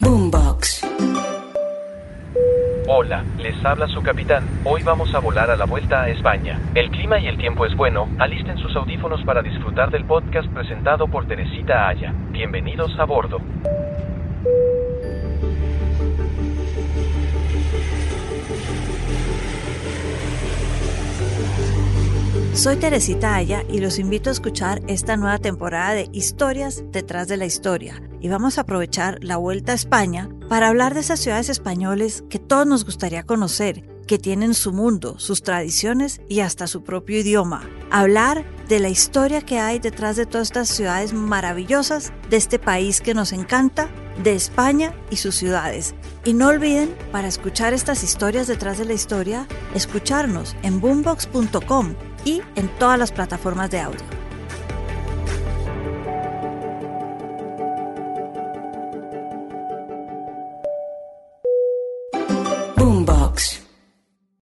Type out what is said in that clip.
Boombox. Hola, les habla su capitán. Hoy vamos a volar a la vuelta a España. El clima y el tiempo es bueno. Alisten sus audífonos para disfrutar del podcast presentado por Teresita Aya. Bienvenidos a bordo. Soy Teresita Aya y los invito a escuchar esta nueva temporada de Historias detrás de la historia. Y vamos a aprovechar la vuelta a España para hablar de esas ciudades españoles que todos nos gustaría conocer, que tienen su mundo, sus tradiciones y hasta su propio idioma. Hablar de la historia que hay detrás de todas estas ciudades maravillosas de este país que nos encanta, de España y sus ciudades. Y no olviden, para escuchar estas historias detrás de la historia, escucharnos en boombox.com y en todas las plataformas de audio.